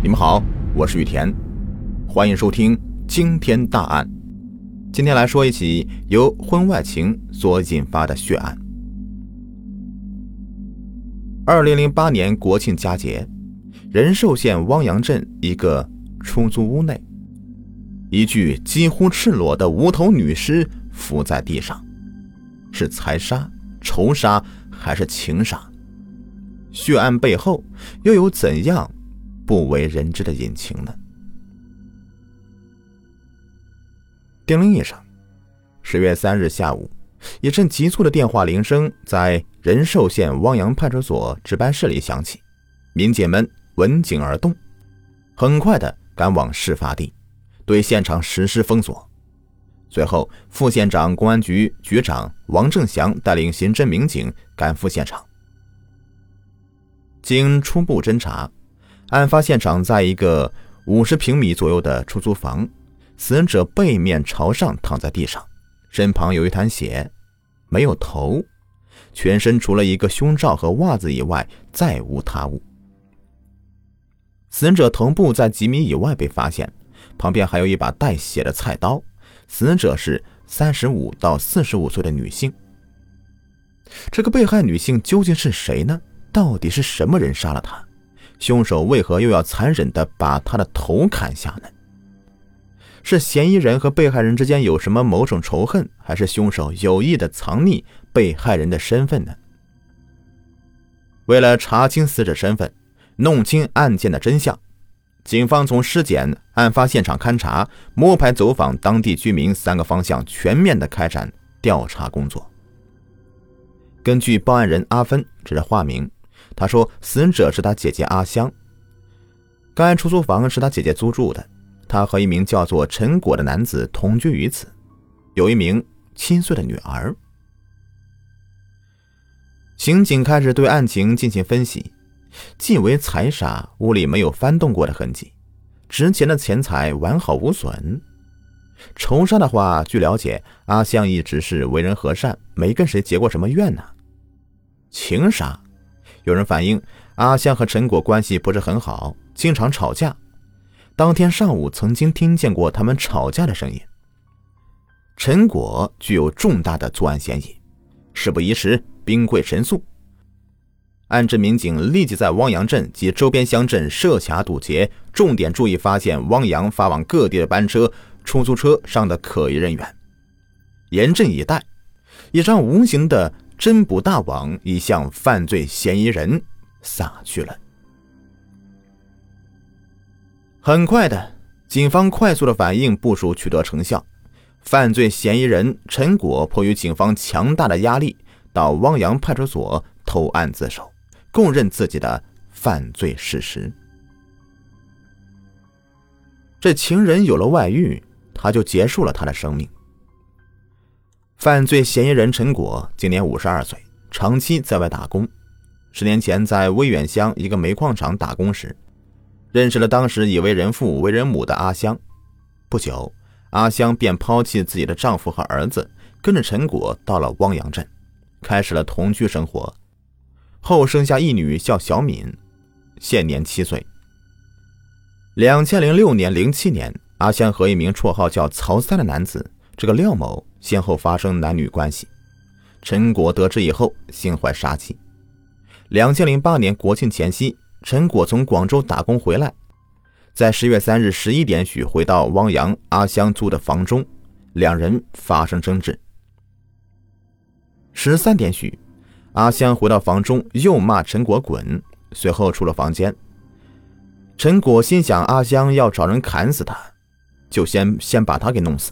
你们好，我是雨田，欢迎收听惊天大案。今天来说一起由婚外情所引发的血案。二零零八年国庆佳节，仁寿县汪洋镇一个出租屋内，一具几乎赤裸的无头女尸伏在地上，是财杀、仇杀还是情杀？血案背后又有怎样不为人知的隐情呢？叮铃一声，十月三日下午，一阵急促的电话铃声在仁寿县汪洋派出所值班室里响起，民警们闻警而动，很快的赶往事发地，对现场实施封锁。随后，副县长公安局局长王正祥带领刑侦民警赶赴现场。经初步侦查，案发现场在一个五十平米左右的出租房。死者背面朝上躺在地上，身旁有一滩血，没有头，全身除了一个胸罩和袜子以外再无他物。死者头部在几米以外被发现，旁边还有一把带血的菜刀。死者是三十五到四十五岁的女性。这个被害女性究竟是谁呢？到底是什么人杀了她？凶手为何又要残忍的把他的头砍下呢？是嫌疑人和被害人之间有什么某种仇恨，还是凶手有意的藏匿被害人的身份呢？为了查清死者身份，弄清案件的真相，警方从尸检、案发现场勘查、摸排走访当地居民三个方向全面的开展调查工作。根据报案人阿芬，这是化名，他说死者是他姐姐阿香，该出租房是他姐姐租住的。他和一名叫做陈果的男子同居于此，有一名七岁的女儿。刑警开始对案情进行分析，既为财杀，屋里没有翻动过的痕迹，值钱的钱财完好无损。仇杀的话，据了解，阿香一直是为人和善，没跟谁结过什么怨呢。情杀，有人反映阿香和陈果关系不是很好，经常吵架。当天上午，曾经听见过他们吵架的声音。陈果具有重大的作案嫌疑，事不宜迟，兵贵神速。案侦民警立即在汪洋镇及周边乡镇设卡堵截，重点注意发现汪洋发往各地的班车、出租车上的可疑人员，严阵以待。一张无形的侦捕大网已向犯罪嫌疑人撒去了。很快的，警方快速的反应部署取得成效。犯罪嫌疑人陈果迫于警方强大的压力，到汪洋派出所投案自首，供认自己的犯罪事实。这情人有了外遇，他就结束了他的生命。犯罪嫌疑人陈果今年五十二岁，长期在外打工。十年前在威远乡一个煤矿厂打工时。认识了当时已为人父为人母的阿香，不久，阿香便抛弃自己的丈夫和儿子，跟着陈果到了汪洋镇，开始了同居生活。后生下一女，叫小敏，现年七岁。两千零六年、零七年，阿香和一名绰号叫曹三的男子，这个廖某，先后发生男女关系。陈果得知以后，心怀杀气。两千零八年国庆前夕。陈果从广州打工回来，在十月三日十一点许回到汪洋阿香租的房中，两人发生争执。十三点许，阿香回到房中又骂陈果滚，随后出了房间。陈果心想阿香要找人砍死他，就先先把他给弄死，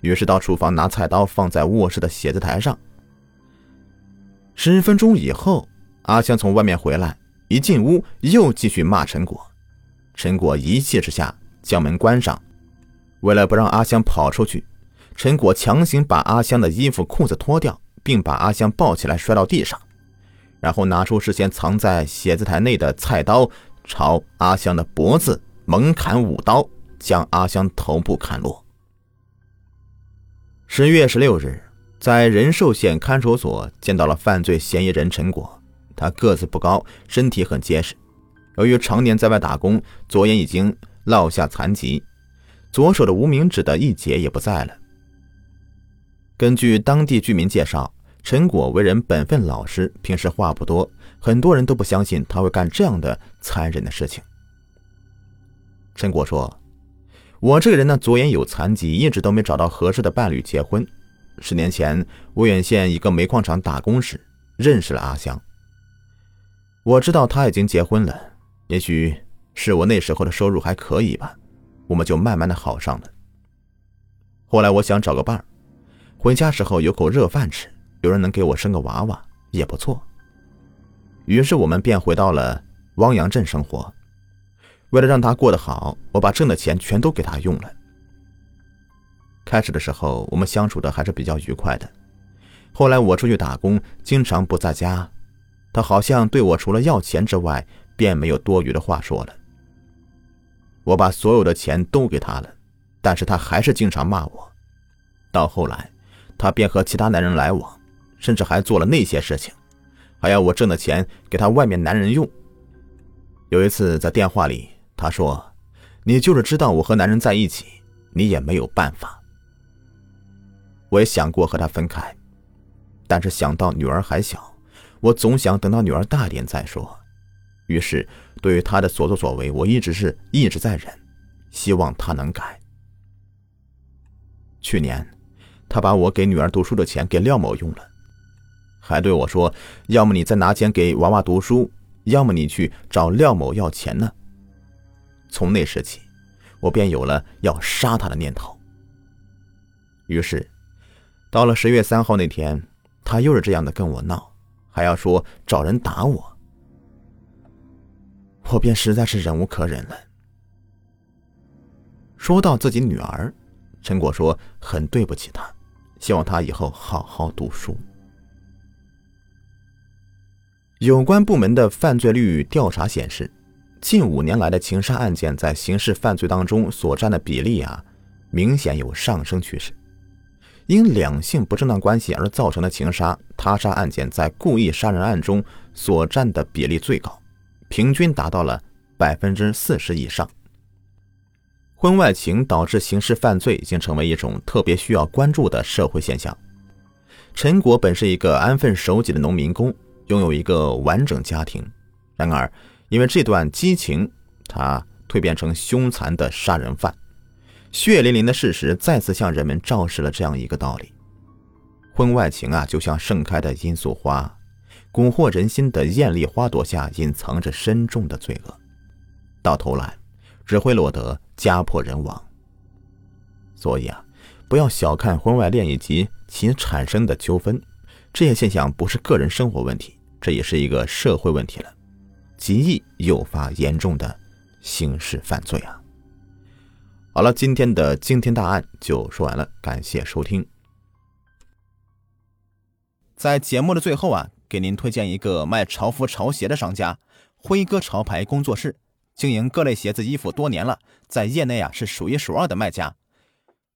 于是到厨房拿菜刀放在卧室的写字台上。十分钟以后，阿香从外面回来。一进屋，又继续骂陈果。陈果一气之下将门关上，为了不让阿香跑出去，陈果强行把阿香的衣服裤子脱掉，并把阿香抱起来摔到地上，然后拿出事先藏在写字台内的菜刀，朝阿香的脖子猛砍五刀，将阿香头部砍落。十月十六日，在仁寿县看守所见到了犯罪嫌疑人陈果。他个子不高，身体很结实。由于常年在外打工，左眼已经落下残疾，左手的无名指的一节也不在了。根据当地居民介绍，陈果为人本分老实，平时话不多，很多人都不相信他会干这样的残忍的事情。陈果说：“我这个人呢，左眼有残疾，一直都没找到合适的伴侣结婚。十年前，威远县一个煤矿厂打工时，认识了阿香。我知道他已经结婚了，也许是我那时候的收入还可以吧，我们就慢慢的好上了。后来我想找个伴儿。”回家时候有口热饭吃，有人能给我生个娃娃也不错。于是我们便回到了汪洋镇生活。为了让他过得好，我把挣的钱全都给他用了。开始的时候我们相处的还是比较愉快的，后来我出去打工，经常不在家，他好像对我除了要钱之外，便没有多余的话说了。我把所有的钱都给他了，但是他还是经常骂我。到后来。他便和其他男人来往，甚至还做了那些事情，还要我挣的钱给他外面男人用。有一次在电话里，他说：“你就是知道我和男人在一起，你也没有办法。”我也想过和他分开，但是想到女儿还小，我总想等到女儿大点再说。于是，对于他的所作所为，我一直是一直在忍，希望他能改。去年。他把我给女儿读书的钱给廖某用了，还对我说：“要么你再拿钱给娃娃读书，要么你去找廖某要钱呢。”从那时起，我便有了要杀他的念头。于是，到了十月三号那天，他又是这样的跟我闹，还要说找人打我，我便实在是忍无可忍了。说到自己女儿，陈果说很对不起她。希望她以后好好读书。有关部门的犯罪率调查显示，近五年来的情杀案件在刑事犯罪当中所占的比例啊，明显有上升趋势。因两性不正当关系而造成的情杀、他杀案件，在故意杀人案中所占的比例最高，平均达到了百分之四十以上。婚外情导致刑事犯罪已经成为一种特别需要关注的社会现象。陈果本是一个安分守己的农民工，拥有一个完整家庭。然而，因为这段激情，他蜕变成凶残的杀人犯。血淋淋的事实再次向人们昭示了这样一个道理：婚外情啊，就像盛开的罂粟花，蛊惑人心的艳丽花朵下隐藏着深重的罪恶，到头来只会落得。家破人亡。所以啊，不要小看婚外恋以及其产生的纠纷，这些现象不是个人生活问题，这也是一个社会问题了，极易诱发严重的刑事犯罪啊。好了，今天的惊天大案就说完了，感谢收听。在节目的最后啊，给您推荐一个卖潮服潮鞋的商家——辉哥潮牌工作室。经营各类鞋子衣服多年了，在业内啊是数一数二的卖家，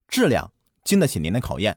质量经得起您的考验。